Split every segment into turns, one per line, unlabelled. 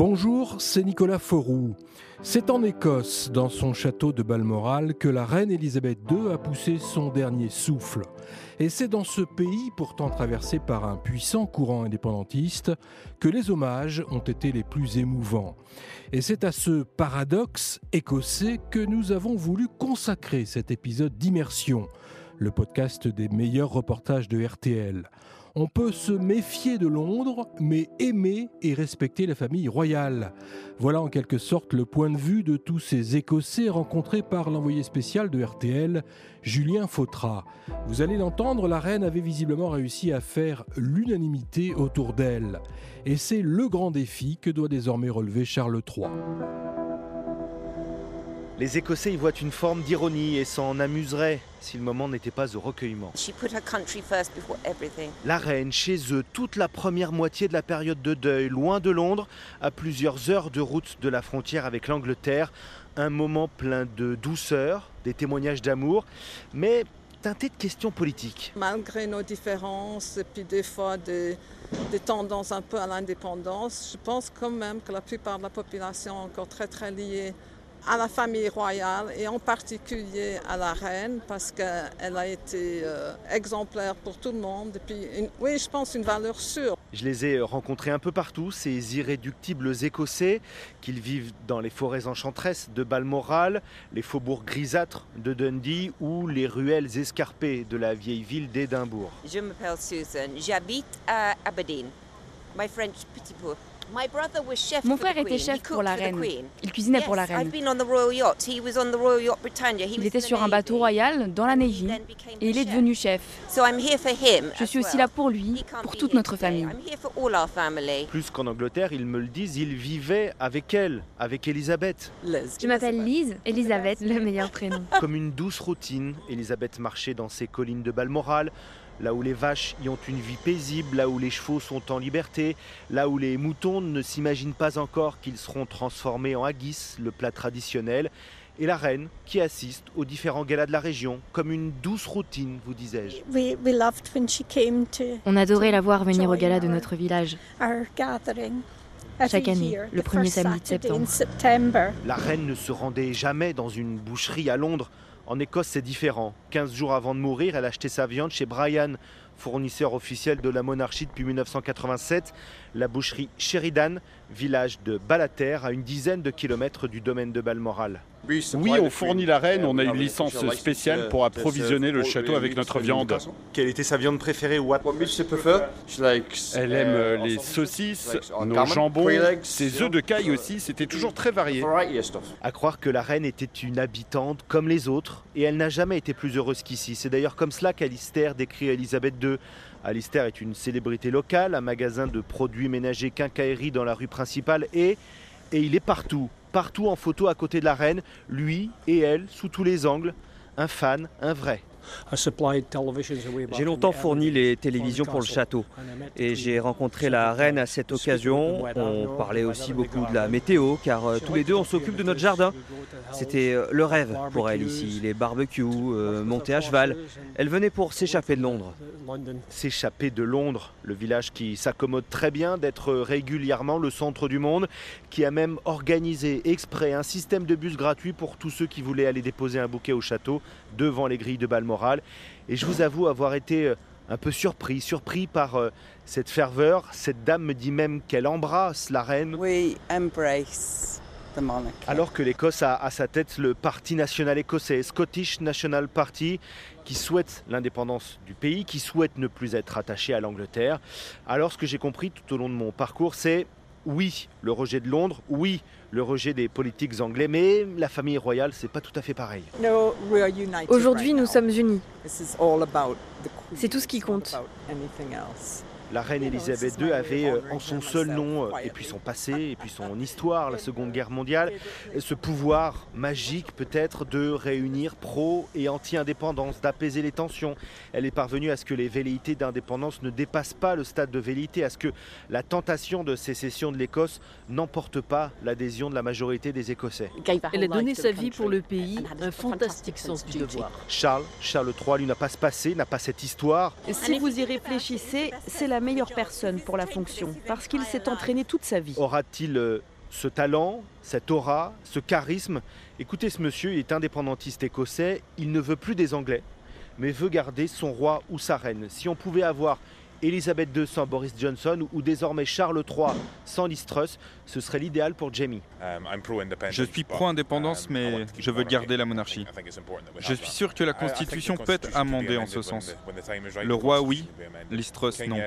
Bonjour, c'est Nicolas Fauroux. C'est en Écosse, dans son château de Balmoral, que la reine Elisabeth II a poussé son dernier souffle. Et c'est dans ce pays, pourtant traversé par un puissant courant indépendantiste, que les hommages ont été les plus émouvants. Et c'est à ce paradoxe écossais que nous avons voulu consacrer cet épisode d'immersion, le podcast des meilleurs reportages de RTL. On peut se méfier de Londres, mais aimer et respecter la famille royale. Voilà en quelque sorte le point de vue de tous ces Écossais rencontrés par l'envoyé spécial de RTL, Julien Fautra. Vous allez l'entendre, la reine avait visiblement réussi à faire l'unanimité autour d'elle. Et c'est le grand défi que doit désormais relever Charles III.
Les Écossais y voient une forme d'ironie et s'en amuseraient si le moment n'était pas au recueillement. La reine, chez eux, toute la première moitié de la période de deuil, loin de Londres, à plusieurs heures de route de la frontière avec l'Angleterre, un moment plein de douceur, des témoignages d'amour, mais teinté de questions politiques.
Malgré nos différences et puis des fois des, des tendances un peu à l'indépendance, je pense quand même que la plupart de la population est encore très très liée à la famille royale et en particulier à la reine parce qu'elle a été euh, exemplaire pour tout le monde. Et puis, oui, je pense une valeur sûre.
Je les ai rencontrés un peu partout, ces irréductibles Écossais, qu'ils vivent dans les forêts enchanteresses de Balmoral, les faubourgs grisâtres de Dundee ou les ruelles escarpées de la vieille ville d'Édimbourg.
Je m'appelle Susan, j'habite à Aberdeen, my French petit peu.
Mon frère était chef pour la reine. Il cuisinait pour la reine. Il était sur un bateau royal dans la Navy et il est devenu chef. Je suis aussi là pour lui, pour toute notre famille.
Plus qu'en Angleterre, ils me le disent, il vivait avec elle, avec Elisabeth.
Je m'appelle Lise, Elisabeth, le meilleur prénom.
Comme une douce routine, Elisabeth marchait dans ces collines de Balmoral, là où les vaches y ont une vie paisible, là où les chevaux sont en liberté, là où les moutons ne s'imaginent pas encore qu'ils seront transformés en haggis, le plat traditionnel, et la reine qui assiste aux différents galas de la région, comme une douce routine, vous disais-je.
On adorait la voir venir au gala de notre village. Chaque année, le premier samedi de septembre.
La reine ne se rendait jamais dans une boucherie à Londres en Écosse, c'est différent. 15 jours avant de mourir, elle achetait sa viande chez Brian, fournisseur officiel de la monarchie depuis 1987, la boucherie Sheridan, village de Balater, à une dizaine de kilomètres du domaine de Balmoral.
Oui, on fournit la reine, on a une licence spéciale pour approvisionner le château avec notre viande.
Quelle était sa viande préférée
Elle aime euh, les saucisses, nos jambons, ses œufs de caille aussi, c'était toujours très varié.
À croire que la reine était une habitante comme les autres, et elle n'a jamais été plus heureuse qu'ici. C'est d'ailleurs comme cela qu'Alistair décrit Elisabeth II. Alistair est une célébrité locale, un magasin de produits ménagers quincaillerie dans la rue principale, et, et il est partout partout en photo à côté de la reine, lui et elle, sous tous les angles, un fan, un vrai.
J'ai longtemps fourni les télévisions pour le château et j'ai rencontré la reine à cette occasion. On parlait aussi beaucoup de la météo car euh, tous les deux on s'occupe de notre jardin. C'était euh, le rêve pour elle ici, les barbecues, euh, monter à cheval. Elle venait pour s'échapper de Londres.
S'échapper de Londres, le village qui s'accommode très bien d'être régulièrement le centre du monde, qui a même organisé exprès un système de bus gratuit pour tous ceux qui voulaient aller déposer un bouquet au château devant les grilles de Et je vous avoue avoir été euh, un peu surpris, surpris par euh, cette ferveur. Cette dame me dit même qu'elle embrasse la reine.
Oui, embrace. The
Alors que l'Écosse a à sa tête le Parti national écossais, Scottish National Party, qui souhaite l'indépendance du pays, qui souhaite ne plus être attaché à l'Angleterre. Alors ce que j'ai compris tout au long de mon parcours, c'est oui, le rejet de Londres, oui, le rejet des politiques anglais, mais la famille royale, c'est pas tout à fait pareil.
Aujourd'hui, nous sommes unis. C'est tout ce qui compte.
La reine Elisabeth II avait euh, en son seul nom, euh, et puis son passé, et puis son histoire, la Seconde Guerre mondiale, ce pouvoir magique peut-être de réunir pro et anti-indépendance, d'apaiser les tensions. Elle est parvenue à ce que les velléités d'indépendance ne dépassent pas le stade de velléité, à ce que la tentation de sécession de l'Écosse n'emporte pas l'adhésion de la majorité des Écossais.
Elle a donné sa vie pour le pays, un fantastique sens du devoir.
Charles, Charles III, lui n'a pas ce passé, n'a pas cette histoire.
Si vous y réfléchissez, c'est la meilleure personne pour la fonction, parce qu'il s'est entraîné toute sa vie.
Aura-t-il euh, ce talent, cette aura, ce charisme? Écoutez, ce monsieur, il est indépendantiste écossais, il ne veut plus des Anglais, mais veut garder son roi ou sa reine. Si on pouvait avoir Elisabeth II sans Boris Johnson ou désormais Charles III sans Liz Truss, ce serait l'idéal pour Jamie.
Um, je suis pro-indépendance, um, mais je veux garder la monarchie. Je suis sûr que la Constitution peut être amendée en ce sens. Le roi, oui, Liz Truss, non.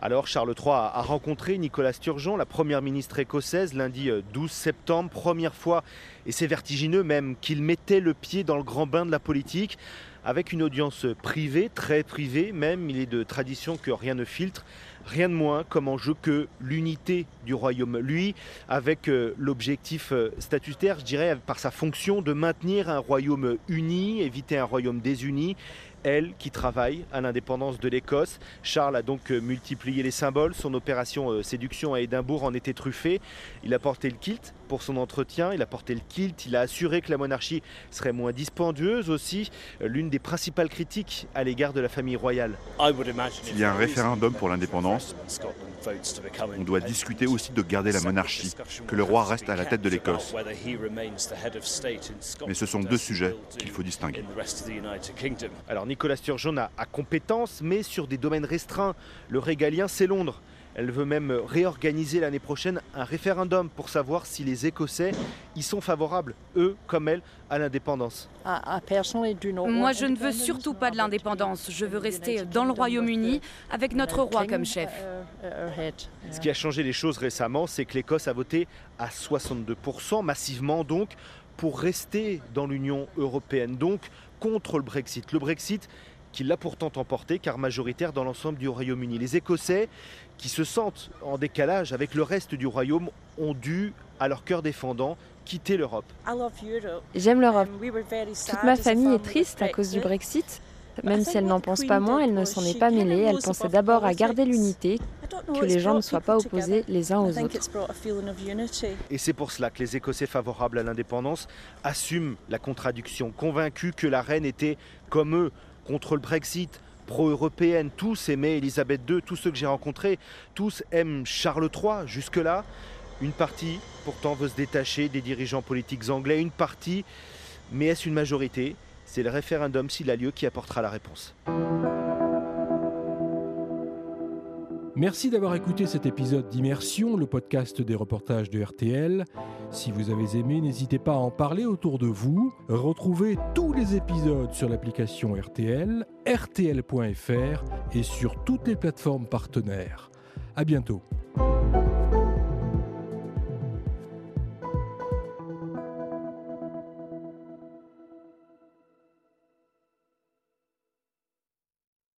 Alors Charles III a rencontré Nicolas Sturgeon, la première ministre écossaise, lundi 12 euh, septembre, première fois, et c'est vertigineux même, qu'il mettait le pied dans le grand bain de la politique avec une audience privée, très privée même. Il est de tradition que rien ne filtre. Rien de moins comme enjeu que l'unité du royaume. Lui, avec euh, l'objectif euh, statutaire, je dirais, par sa fonction de maintenir un royaume uni, éviter un royaume désuni elle, qui travaille à l'indépendance de l'Écosse. Charles a donc euh, multiplié les symboles. Son opération euh, séduction à Édimbourg en était truffée. Il a porté le kilt pour son entretien. Il a porté le kilt. Il a assuré que la monarchie serait moins dispendieuse aussi. L'une des principales critiques à l'égard de la famille royale.
S'il y a un référendum pour l'indépendance, on doit discuter aussi de garder la monarchie, que le roi reste à la tête de l'Écosse. Mais ce sont deux sujets qu'il faut distinguer.
Alors Nicolas Sturgeon a, compétence, mais sur des domaines restreints. Le régalien, c'est Londres. Elle veut même réorganiser l'année prochaine un référendum pour savoir si les Écossais y sont favorables, eux comme elle, à l'indépendance.
Ah, ah, Moi, je ne veux surtout pas de l'indépendance. Je veux rester dans le Royaume-Uni avec notre roi comme chef.
Ce qui a changé les choses récemment, c'est que l'Écosse a voté à 62%, massivement donc, pour rester dans l'Union européenne, donc contre le Brexit. Le Brexit, qui l'a pourtant emporté car majoritaire dans l'ensemble du Royaume-Uni. Les Écossais, qui se sentent en décalage avec le reste du Royaume, ont dû, à leur cœur défendant, quitter l'Europe.
J'aime l'Europe. Toute ma famille est triste à cause du Brexit. Même si elle n'en pense pas moins, elle ne s'en est pas mêlée. Elle pensait d'abord à garder l'unité, que les gens ne soient pas opposés les uns aux autres.
Et c'est pour cela que les Écossais favorables à l'indépendance assument la contradiction, convaincus que la reine était, comme eux, contre le Brexit, pro-européenne, tous aimaient Elisabeth II, tous ceux que j'ai rencontrés, tous aiment Charles III jusque-là. Une partie, pourtant, veut se détacher des dirigeants politiques anglais, une partie, mais est-ce une majorité? C'est le référendum, s'il a lieu, qui apportera la réponse.
Merci d'avoir écouté cet épisode d'Immersion, le podcast des reportages de RTL. Si vous avez aimé, n'hésitez pas à en parler autour de vous. Retrouvez tous les épisodes sur l'application RTL, rtl.fr et sur toutes les plateformes partenaires. À bientôt.